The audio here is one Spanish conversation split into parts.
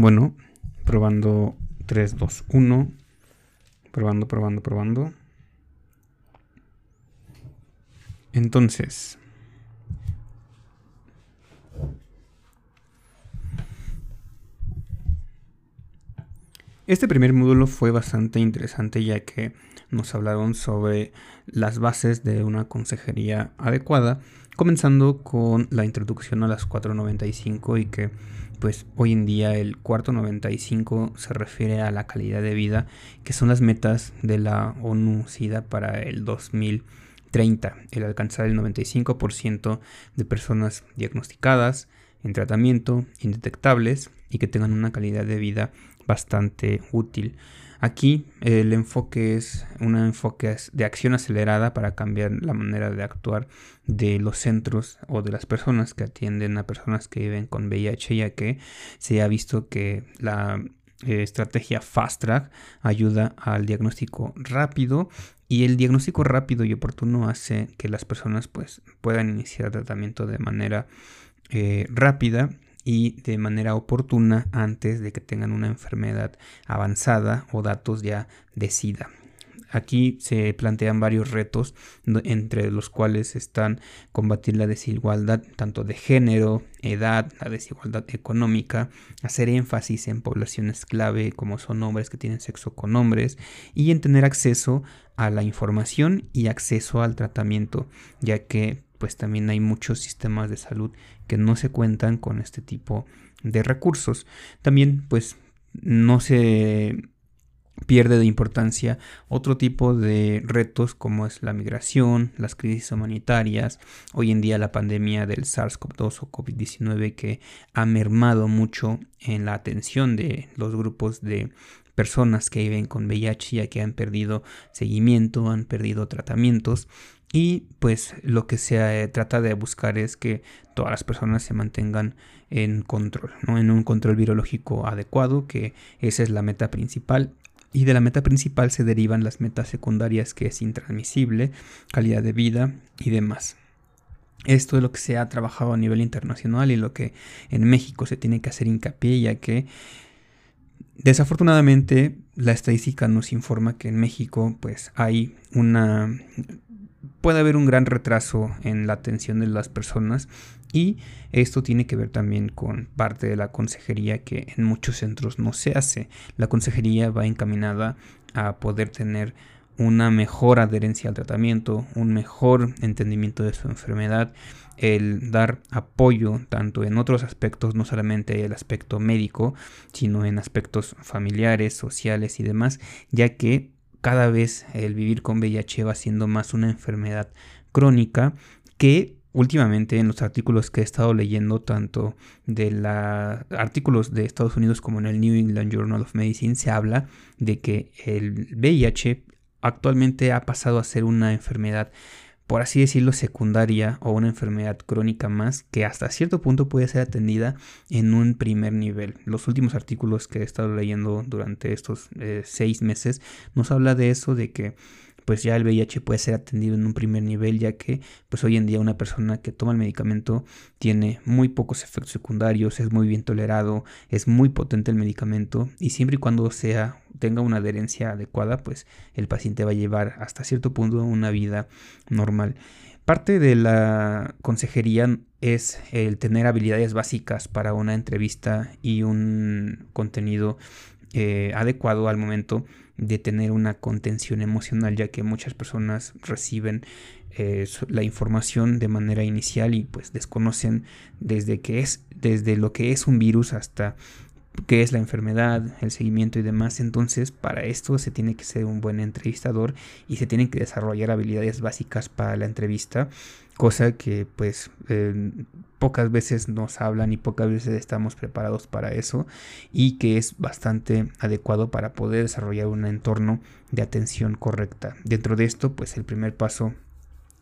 Bueno, probando 3, 2, 1. Probando, probando, probando. Entonces, Este primer módulo fue bastante interesante ya que nos hablaron sobre las bases de una consejería adecuada, comenzando con la introducción a las 495 y que pues hoy en día el cuarto 95 se refiere a la calidad de vida, que son las metas de la ONU SIDA para el 2030, el alcanzar el 95% de personas diagnosticadas en tratamiento, indetectables y que tengan una calidad de vida bastante útil. Aquí el enfoque es un enfoque de acción acelerada para cambiar la manera de actuar de los centros o de las personas que atienden a personas que viven con VIH, ya que se ha visto que la eh, estrategia Fast Track ayuda al diagnóstico rápido y el diagnóstico rápido y oportuno hace que las personas pues, puedan iniciar tratamiento de manera eh, rápida y de manera oportuna antes de que tengan una enfermedad avanzada o datos ya de SIDA. Aquí se plantean varios retos, entre los cuales están combatir la desigualdad tanto de género, edad, la desigualdad económica, hacer énfasis en poblaciones clave como son hombres que tienen sexo con hombres y en tener acceso a la información y acceso al tratamiento, ya que pues también hay muchos sistemas de salud que no se cuentan con este tipo de recursos. También pues no se pierde de importancia otro tipo de retos como es la migración, las crisis humanitarias, hoy en día la pandemia del SARS-CoV-2 o COVID-19 que ha mermado mucho en la atención de los grupos de personas que viven con VIH ya que han perdido seguimiento, han perdido tratamientos y pues lo que se eh, trata de buscar es que todas las personas se mantengan en control, ¿no? en un control virológico adecuado, que esa es la meta principal. Y de la meta principal se derivan las metas secundarias que es intransmisible, calidad de vida y demás. Esto es lo que se ha trabajado a nivel internacional y lo que en México se tiene que hacer hincapié, ya que desafortunadamente la estadística nos informa que en México pues hay una puede haber un gran retraso en la atención de las personas y esto tiene que ver también con parte de la consejería que en muchos centros no se hace. La consejería va encaminada a poder tener una mejor adherencia al tratamiento, un mejor entendimiento de su enfermedad, el dar apoyo tanto en otros aspectos, no solamente el aspecto médico, sino en aspectos familiares, sociales y demás, ya que cada vez el vivir con VIH va siendo más una enfermedad crónica que últimamente en los artículos que he estado leyendo, tanto de los artículos de Estados Unidos como en el New England Journal of Medicine, se habla de que el VIH actualmente ha pasado a ser una enfermedad por así decirlo, secundaria o una enfermedad crónica más que hasta cierto punto puede ser atendida en un primer nivel. Los últimos artículos que he estado leyendo durante estos eh, seis meses nos habla de eso, de que pues ya el VIH puede ser atendido en un primer nivel, ya que pues hoy en día una persona que toma el medicamento tiene muy pocos efectos secundarios, es muy bien tolerado, es muy potente el medicamento y siempre y cuando sea tenga una adherencia adecuada, pues el paciente va a llevar hasta cierto punto una vida normal. Parte de la consejería es el tener habilidades básicas para una entrevista y un contenido eh, adecuado al momento de tener una contención emocional, ya que muchas personas reciben eh, la información de manera inicial y pues desconocen desde que es, desde lo que es un virus hasta qué es la enfermedad, el seguimiento y demás. Entonces, para esto se tiene que ser un buen entrevistador y se tienen que desarrollar habilidades básicas para la entrevista cosa que pues eh, pocas veces nos hablan y pocas veces estamos preparados para eso y que es bastante adecuado para poder desarrollar un entorno de atención correcta. Dentro de esto pues el primer paso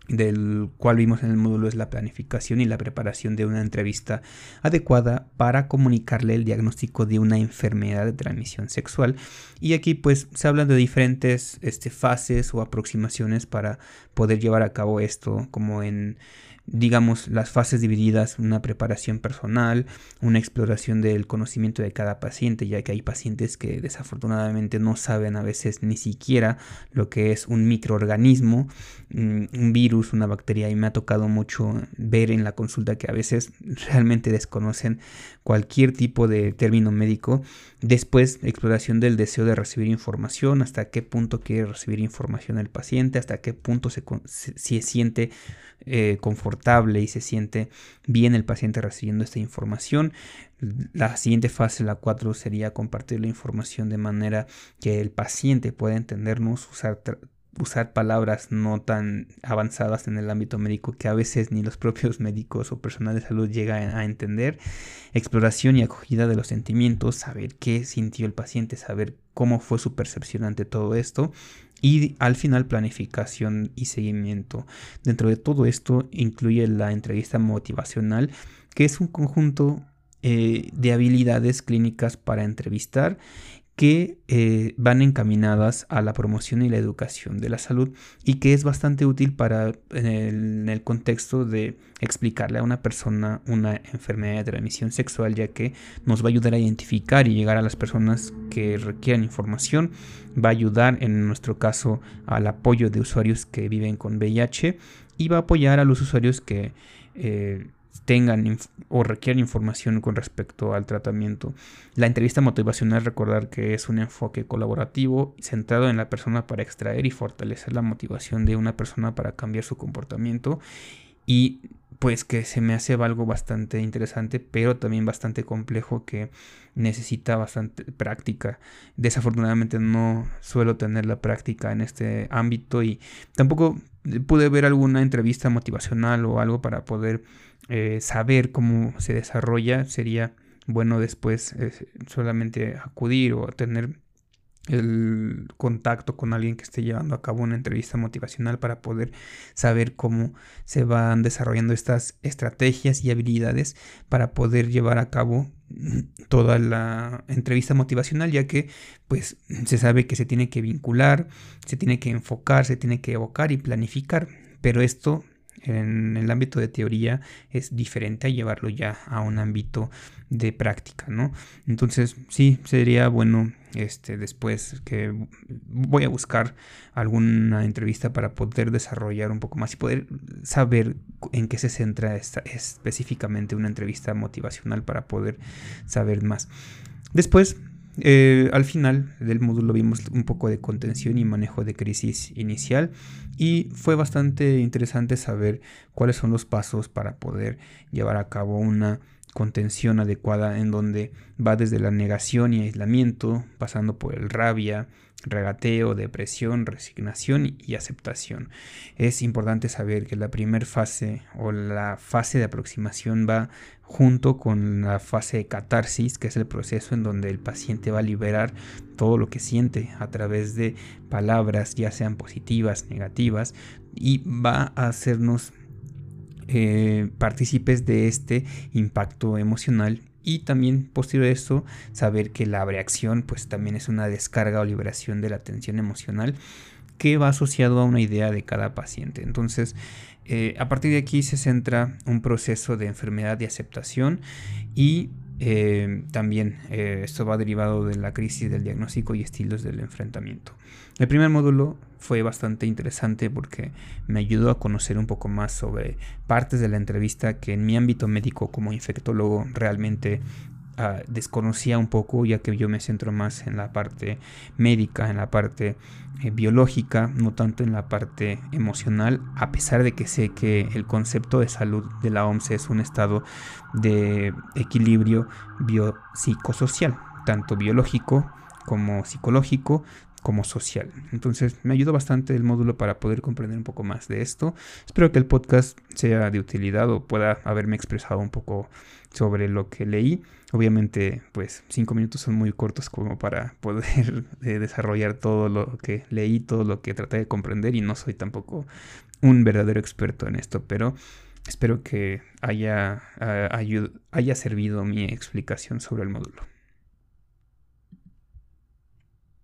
del cual vimos en el módulo es la planificación y la preparación de una entrevista adecuada para comunicarle el diagnóstico de una enfermedad de transmisión sexual. Y aquí pues se habla de diferentes este, fases o aproximaciones para poder llevar a cabo esto como en digamos, las fases divididas, una preparación personal, una exploración del conocimiento de cada paciente, ya que hay pacientes que desafortunadamente no saben a veces ni siquiera lo que es un microorganismo, mm, un virus, una bacteria, y me ha tocado mucho ver en la consulta que a veces realmente desconocen cualquier tipo de término médico. Después, exploración del deseo de recibir información, hasta qué punto quiere recibir información el paciente, hasta qué punto se, se siente eh, confortable y se siente bien el paciente recibiendo esta información. La siguiente fase, la 4, sería compartir la información de manera que el paciente pueda entendernos, usar usar palabras no tan avanzadas en el ámbito médico que a veces ni los propios médicos o personal de salud llegan a entender. Exploración y acogida de los sentimientos, saber qué sintió el paciente, saber cómo fue su percepción ante todo esto. Y al final planificación y seguimiento. Dentro de todo esto incluye la entrevista motivacional, que es un conjunto eh, de habilidades clínicas para entrevistar que eh, van encaminadas a la promoción y la educación de la salud y que es bastante útil para en el, contexto de explicarle a una persona una enfermedad de transmisión sexual ya que nos va a ayudar a identificar y llegar a las personas que requieran información va a ayudar en nuestro caso al apoyo de usuarios que viven con VIH y va a apoyar a los usuarios que eh, tengan o requieran información con respecto al tratamiento. La entrevista motivacional, recordar que es un enfoque colaborativo centrado en la persona para extraer y fortalecer la motivación de una persona para cambiar su comportamiento y pues que se me hace algo bastante interesante, pero también bastante complejo que necesita bastante práctica. Desafortunadamente no suelo tener la práctica en este ámbito y tampoco pude ver alguna entrevista motivacional o algo para poder eh, saber cómo se desarrolla, sería bueno después solamente acudir o tener el contacto con alguien que esté llevando a cabo una entrevista motivacional para poder saber cómo se van desarrollando estas estrategias y habilidades para poder llevar a cabo toda la entrevista motivacional ya que pues se sabe que se tiene que vincular, se tiene que enfocar, se tiene que evocar y planificar, pero esto en el ámbito de teoría es diferente a llevarlo ya a un ámbito de práctica, ¿no? Entonces, sí, sería bueno este después que voy a buscar alguna entrevista para poder desarrollar un poco más y poder saber en qué se centra específicamente una entrevista motivacional para poder saber más. Después eh, al final del módulo vimos un poco de contención y manejo de crisis inicial y fue bastante interesante saber cuáles son los pasos para poder llevar a cabo una contención adecuada en donde va desde la negación y aislamiento, pasando por el rabia, regateo, depresión, resignación y aceptación. Es importante saber que la primera fase o la fase de aproximación va junto con la fase de catarsis, que es el proceso en donde el paciente va a liberar todo lo que siente a través de palabras, ya sean positivas, negativas, y va a hacernos eh, partícipes de este impacto emocional y también posterior a esto saber que la reacción pues también es una descarga o liberación de la tensión emocional que va asociado a una idea de cada paciente. Entonces, eh, a partir de aquí se centra un proceso de enfermedad de aceptación y eh, también eh, esto va derivado de la crisis del diagnóstico y estilos del enfrentamiento. El primer módulo fue bastante interesante porque me ayudó a conocer un poco más sobre partes de la entrevista que en mi ámbito médico como infectólogo realmente Ah, desconocía un poco, ya que yo me centro más en la parte médica, en la parte eh, biológica, no tanto en la parte emocional, a pesar de que sé que el concepto de salud de la OMS es un estado de equilibrio biopsicosocial, tanto biológico como psicológico, como social. Entonces me ayudó bastante el módulo para poder comprender un poco más de esto. Espero que el podcast sea de utilidad o pueda haberme expresado un poco sobre lo que leí. Obviamente, pues cinco minutos son muy cortos como para poder eh, desarrollar todo lo que leí, todo lo que traté de comprender y no soy tampoco un verdadero experto en esto, pero espero que haya, ah, haya servido mi explicación sobre el módulo.